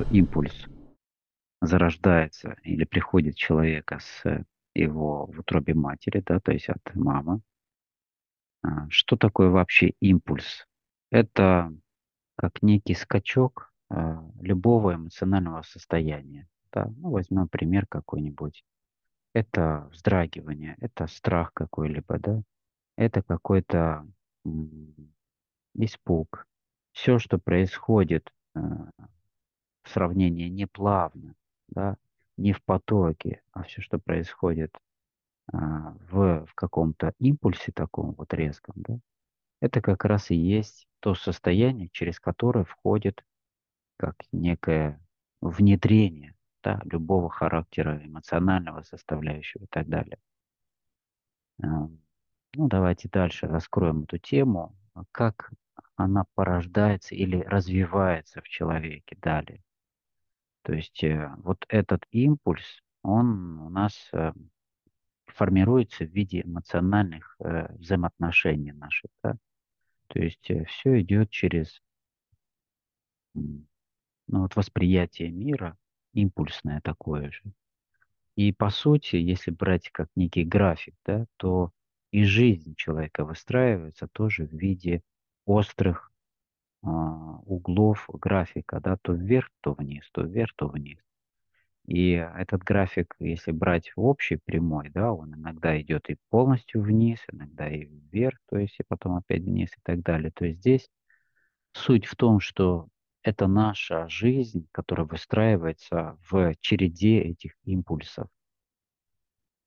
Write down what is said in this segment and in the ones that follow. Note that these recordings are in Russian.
что импульс зарождается или приходит человека с его в утробе матери, да, то есть от мамы. А, что такое вообще импульс? Это как некий скачок а, любого эмоционального состояния. Да? Ну, возьмем пример какой-нибудь. Это вздрагивание, это страх какой-либо, да? Это какой-то испуг. Все, что происходит в сравнении неплавно, да, не в потоке, а все, что происходит а, в, в каком-то импульсе таком вот резком, да, это как раз и есть то состояние, через которое входит как некое внедрение да, любого характера, эмоционального составляющего и так далее. А, ну, давайте дальше раскроем эту тему, как она порождается или развивается в человеке далее. То есть э, вот этот импульс, он у нас э, формируется в виде эмоциональных э, взаимоотношений наших. Да? То есть все идет через ну, вот восприятие мира, импульсное такое же. И по сути, если брать как некий график, да, то и жизнь человека выстраивается тоже в виде острых углов графика, да, то вверх, то вниз, то вверх, то вниз. И этот график, если брать в общей прямой, да, он иногда идет и полностью вниз, иногда и вверх, то есть и потом опять вниз и так далее. То есть здесь суть в том, что это наша жизнь, которая выстраивается в череде этих импульсов.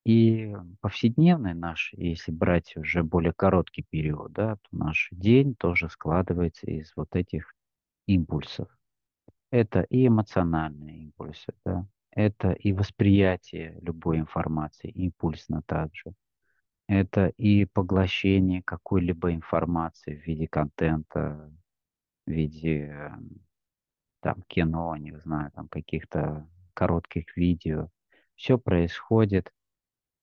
И повседневный наш, если брать уже более короткий период, да, то наш день тоже складывается из вот этих импульсов. Это и эмоциональные импульсы, да, это и восприятие любой информации, импульсно также. Это и поглощение какой-либо информации в виде контента, в виде там кино, не знаю, там каких-то коротких видео. Все происходит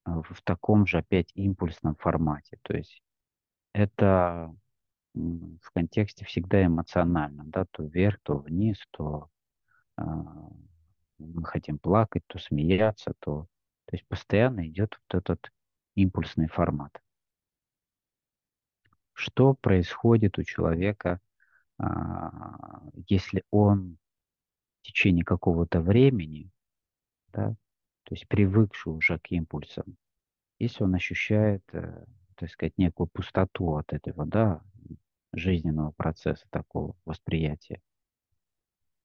в таком же опять импульсном формате. То есть это в контексте всегда эмоциональном, да, то вверх, то вниз, то э, мы хотим плакать, то смеяться, то, то есть постоянно идет вот этот импульсный формат. Что происходит у человека, э, если он в течение какого-то времени, да, то есть привыкший уже к импульсам, если он ощущает, э, так сказать, некую пустоту от этого, да, жизненного процесса такого восприятия,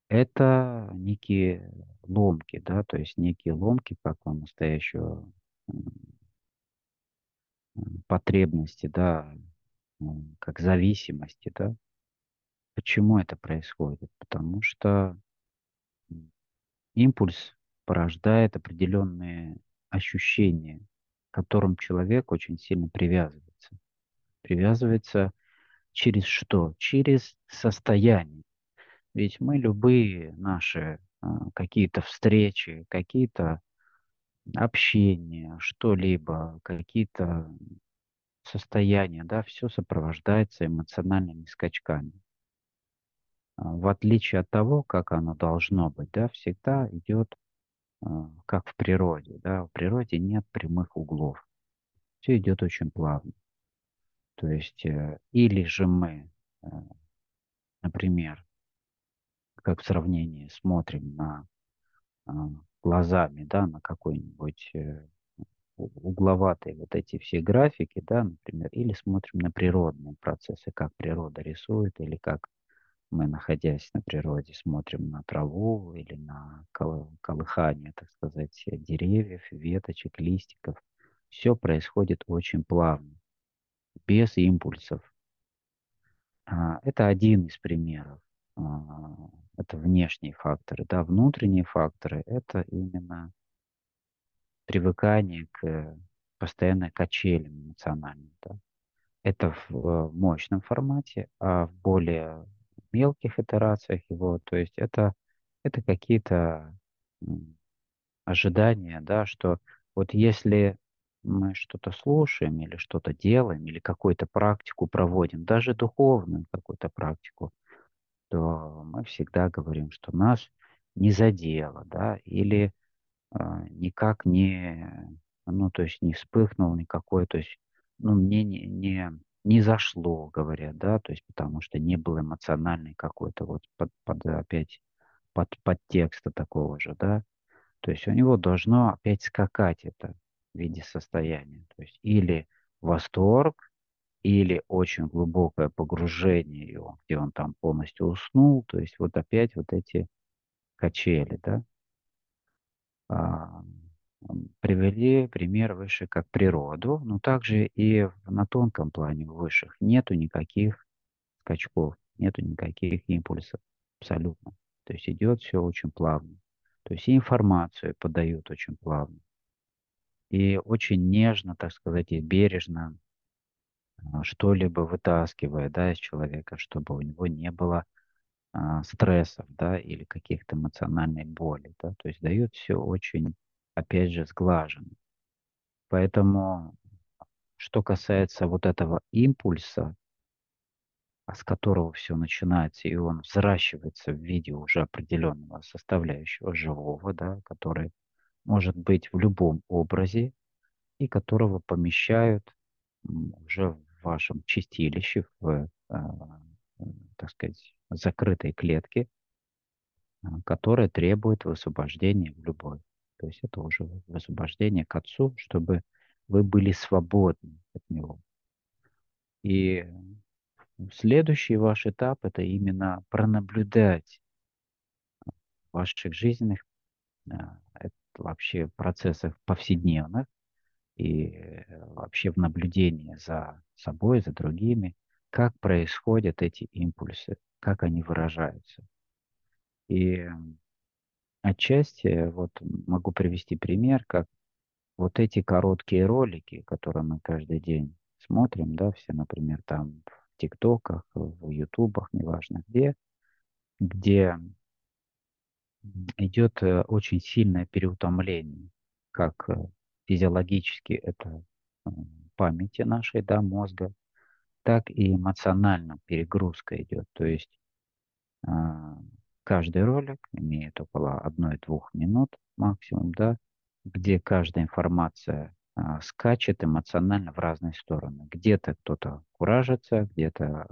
это некие ломки, да, то есть некие ломки как у настоящего потребности, да, как зависимости, да. Почему это происходит? Потому что импульс порождает определенные ощущения, к которым человек очень сильно привязывается. Привязывается через что? Через состояние. Ведь мы любые наши а, какие-то встречи, какие-то общения, что-либо, какие-то состояния, да, все сопровождается эмоциональными скачками. А, в отличие от того, как оно должно быть, да, всегда идет как в природе. Да? В природе нет прямых углов. Все идет очень плавно. То есть, э, или же мы, э, например, как в сравнении смотрим на а, глазами, да, на какой-нибудь э, угловатые вот эти все графики, да, например, или смотрим на природные процессы, как природа рисует, или как мы, находясь на природе, смотрим на траву или на колыхание, так сказать, деревьев, веточек, листиков. Все происходит очень плавно, без импульсов. А, это один из примеров. А, это внешние факторы. Да, внутренние факторы – это именно привыкание к постоянной качелям эмоциональным. Да. Это в мощном формате, а в более мелких итерациях его. То есть это, это какие-то ожидания, да, что вот если мы что-то слушаем или что-то делаем, или какую-то практику проводим, даже духовную какую-то практику, то мы всегда говорим, что нас не задело, да, или э, никак не, ну, то есть не вспыхнул никакой, то есть, ну, мне не, не, не зашло, говорят, да, то есть потому что не было эмоциональной какой-то вот под, под опять под подтекста такого же, да, то есть у него должно опять скакать это в виде состояния, то есть или восторг, или очень глубокое погружение его, где он там полностью уснул, то есть вот опять вот эти качели, да, а, привели пример выше как природу, но также и на тонком плане высших нету никаких скачков, нету никаких импульсов абсолютно. То есть идет все очень плавно. То есть и информацию подают очень плавно. И очень нежно, так сказать, и бережно а, что-либо вытаскивая да, из человека, чтобы у него не было а, стрессов, да, или каких-то эмоциональной боли, да, то есть дает все очень, опять же, сглаженно. Поэтому, что касается вот этого импульса, а с которого все начинается, и он взращивается в виде уже определенного составляющего живого, да, который может быть в любом образе, и которого помещают уже в вашем чистилище, в, э, так сказать, закрытой клетке, э, которая требует высвобождения в любовь. То есть это уже высвобождение к Отцу, чтобы вы были свободны от Него. И следующий ваш этап – это именно пронаблюдать ваших жизненных э, вообще процессах повседневных, и э, вообще в наблюдении за собой, за другими, как происходят эти импульсы, как они выражаются. И отчасти вот могу привести пример, как вот эти короткие ролики, которые мы каждый день смотрим, да, все, например, там в ТикТоках, в Ютубах, неважно где, где идет э, очень сильное переутомление, как э, физиологически это памяти нашей, да, мозга, так и эмоционально перегрузка идет. То есть э, каждый ролик имеет около 1-2 минут максимум, да, где каждая информация э, скачет эмоционально в разные стороны. Где-то кто-то куражится, где-то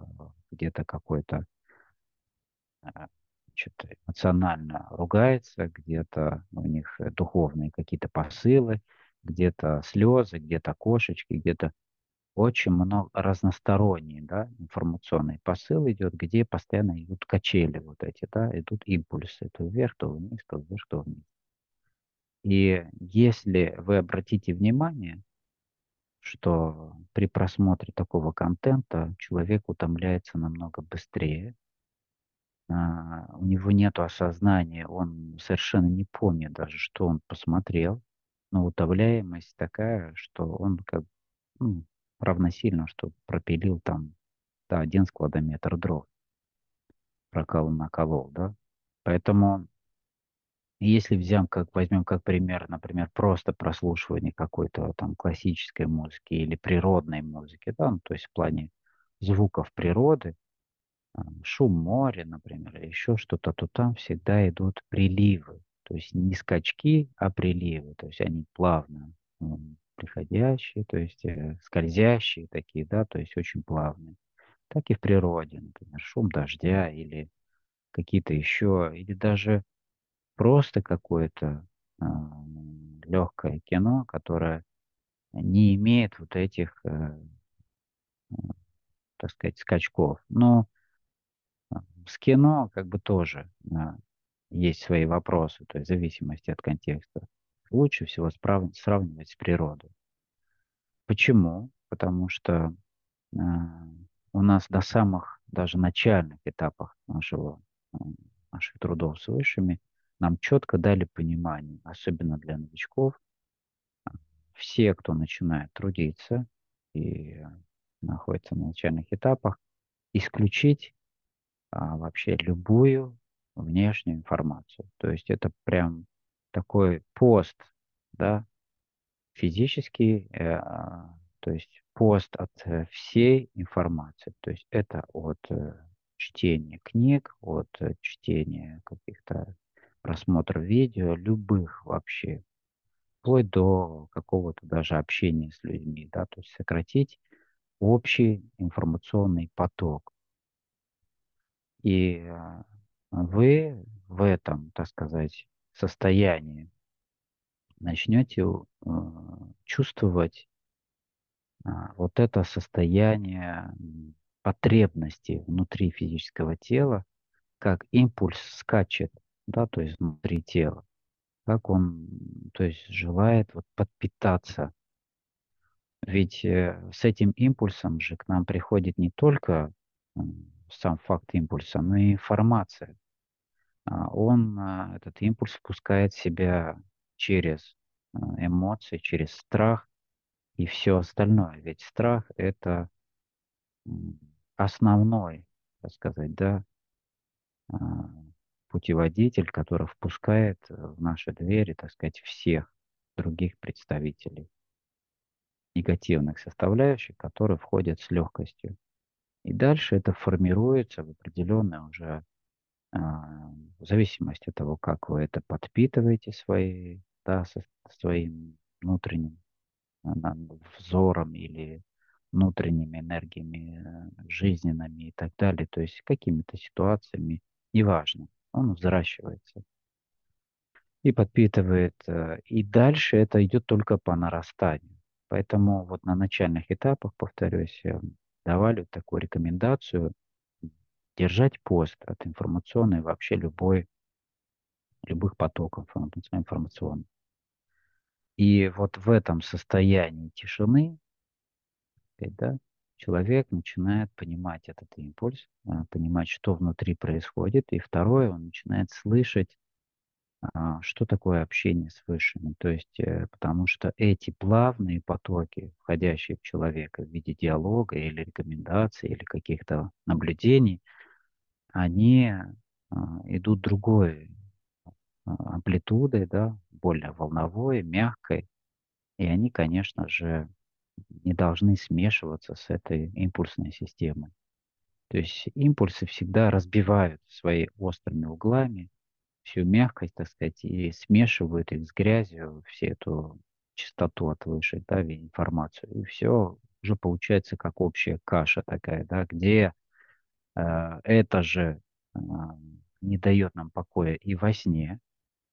где какой-то значит, эмоционально ругается, где-то у них духовные какие-то посылы, где-то слезы, где-то кошечки, где-то очень много разносторонний, да, информационный посыл идет, где постоянно идут качели вот эти, да, идут импульсы, то вверх, то вниз, то вверх, то вниз. И если вы обратите внимание, что при просмотре такого контента человек утомляется намного быстрее, а, у него нет осознания, он совершенно не помнит даже, что он посмотрел, но утомляемость такая, что он как ну, равносильно, что пропилил там да, один складометр дров, прокол наколол, да. Поэтому если взяем, как, возьмем как пример, например, просто прослушивание какой-то там классической музыки или природной музыки, да, ну, то есть в плане звуков природы, шум моря, например, или еще что-то, то там всегда идут приливы. То есть не скачки, а приливы. То есть они плавно приходящие, то есть э, скользящие такие, да, то есть очень плавные. Так и в природе, например, шум дождя или какие-то еще, или даже просто какое-то э, легкое кино, которое не имеет вот этих, э, так сказать, скачков. Но с кино как бы тоже а, есть свои вопросы, то есть в зависимости от контекста. Лучше всего справ... сравнивать с природой. Почему? Потому что э, у нас до самых даже начальных этапах нашего, э, наших трудов с высшими нам четко дали понимание, особенно для новичков, все, кто начинает трудиться и находится на начальных этапах, исключить а, вообще любую внешнюю информацию. То есть это прям такой пост, да, физический, э, то есть пост от э, всей информации. То есть это от э, чтения книг, от э, чтения каких-то просмотр видео, любых вообще, вплоть до какого-то даже общения с людьми, да, то есть сократить общий информационный поток. И вы в этом, так сказать, состоянии начнете э, чувствовать а, вот это состояние потребности внутри физического тела, как импульс скачет, да, то есть внутри тела, как он, то есть желает вот подпитаться. Ведь э, с этим импульсом же к нам приходит не только сам факт импульса, но и информация. А он, а, этот импульс впускает в себя через а, эмоции, через страх и все остальное. Ведь страх – это основной, так сказать, да, путеводитель, который впускает в наши двери, так сказать, всех других представителей негативных составляющих, которые входят с легкостью. И дальше это формируется в определенное уже а, в зависимости от того, как вы это подпитываете свои, да, со, своим внутренним взором или внутренними энергиями э, жизненными и так далее, то есть какими-то ситуациями, неважно, он взращивается и подпитывает. И дальше это идет только по нарастанию. Поэтому вот на начальных этапах, повторюсь, э, давали такую рекомендацию держать пост от информационной вообще любой, любых потоков информационных. И вот в этом состоянии тишины да, человек начинает понимать этот импульс, а, понимать, что внутри происходит. И второе, он начинает слышать, а, что такое общение с высшими. То есть, э, потому что эти плавные потоки, входящие в человека в виде диалога или рекомендаций, или каких-то наблюдений, они а, идут другой амплитудой, да, более волновой, мягкой. И они, конечно же, не должны смешиваться с этой импульсной системой. То есть импульсы всегда разбивают своими острыми углами всю мягкость, так сказать, и смешивают их с грязью, всю эту частоту от да, информацию. И все уже получается как общая каша такая, да, где это же э, не дает нам покоя и во сне,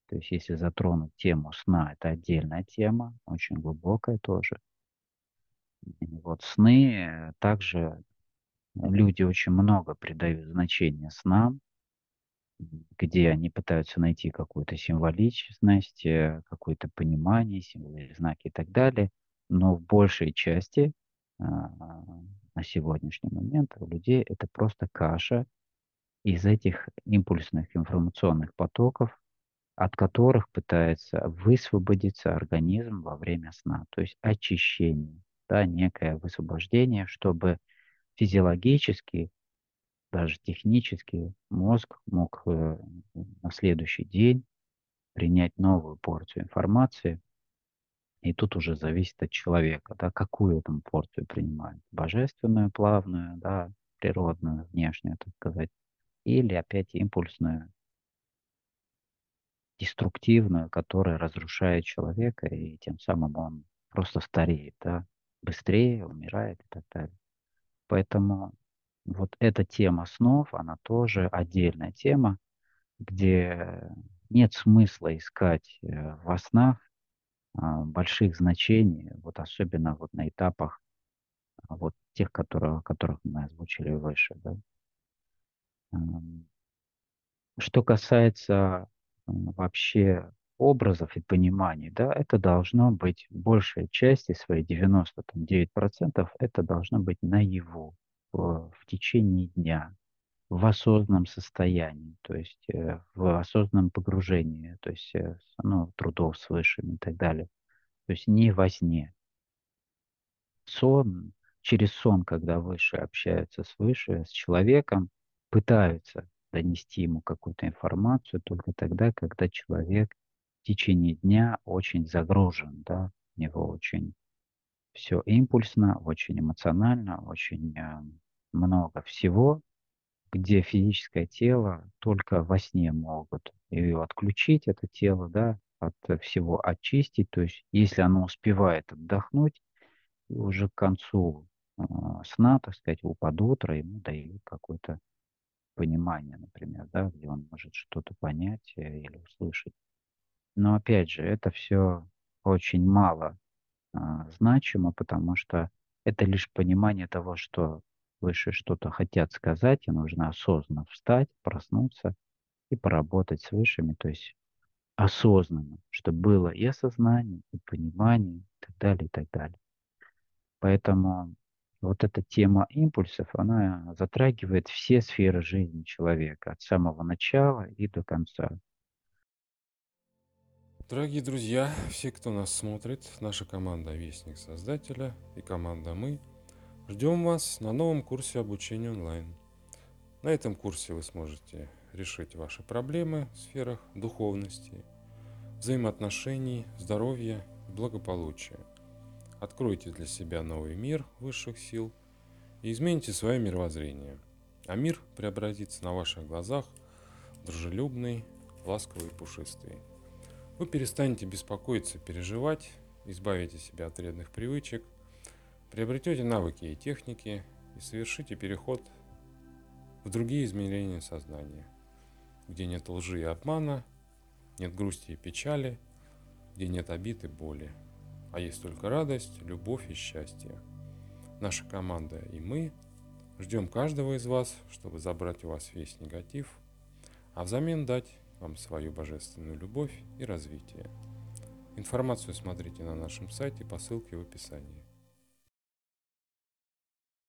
то есть если затронуть тему сна, это отдельная тема, очень глубокая тоже. Вот сны э, также люди очень много придают значения снам, где они пытаются найти какую-то символичность, э, какое-то понимание, символы, знаки и так далее. Но в большей части на сегодняшний момент у людей это просто каша из этих импульсных информационных потоков, от которых пытается высвободиться организм во время сна, то есть очищение, да, некое высвобождение, чтобы физиологически, даже технически мозг мог э, на следующий день принять новую порцию информации. И тут уже зависит от человека, да, какую эту порцию принимает. Божественную, плавную, да, природную, внешнюю, так сказать, или опять импульсную, деструктивную, которая разрушает человека, и тем самым он просто стареет, да, быстрее умирает и так далее. Поэтому вот эта тема снов, она тоже отдельная тема, где нет смысла искать э, во снах больших значений, вот особенно вот на этапах вот тех, которые, которых мы озвучили выше. Да. Что касается вообще образов и пониманий, да, это должно быть большая часть, своей 99%, это должно быть наяву в, в течение дня, в осознанном состоянии, то есть э, в осознанном погружении, то есть э, ну, трудов с высшими и так далее. То есть не во сне. Сон, через сон, когда выше общаются с выше, с человеком, пытаются донести ему какую-то информацию только тогда, когда человек в течение дня очень загружен, да, у него очень все импульсно, очень эмоционально, очень э, много всего, где физическое тело только во сне могут ее отключить, это тело, да, от всего очистить. То есть, если оно успевает отдохнуть, и уже к концу э, сна, так сказать, под утро ему дают какое-то понимание, например, да, где он может что-то понять э, или услышать. Но опять же, это все очень мало а, значимо, потому что это лишь понимание того, что выше что-то хотят сказать, и нужно осознанно встать, проснуться и поработать с высшими, то есть осознанно, чтобы было и осознание, и понимание, и так далее, и так далее. Поэтому вот эта тема импульсов, она затрагивает все сферы жизни человека, от самого начала и до конца. Дорогие друзья, все, кто нас смотрит, наша команда Вестник Создателя и команда Мы, ждем вас на новом курсе обучения онлайн. На этом курсе вы сможете решить ваши проблемы в сферах духовности, взаимоотношений, здоровья и благополучия. Откройте для себя новый мир высших сил и измените свое мировоззрение. А мир преобразится на ваших глазах дружелюбный, ласковый и пушистый. Вы перестанете беспокоиться, переживать, избавите себя от вредных привычек, приобретете навыки и техники и совершите переход в другие измерения сознания, где нет лжи и обмана, нет грусти и печали, где нет обид и боли, а есть только радость, любовь и счастье. Наша команда и мы ждем каждого из вас, чтобы забрать у вас весь негатив, а взамен дать вам свою божественную любовь и развитие. Информацию смотрите на нашем сайте по ссылке в описании.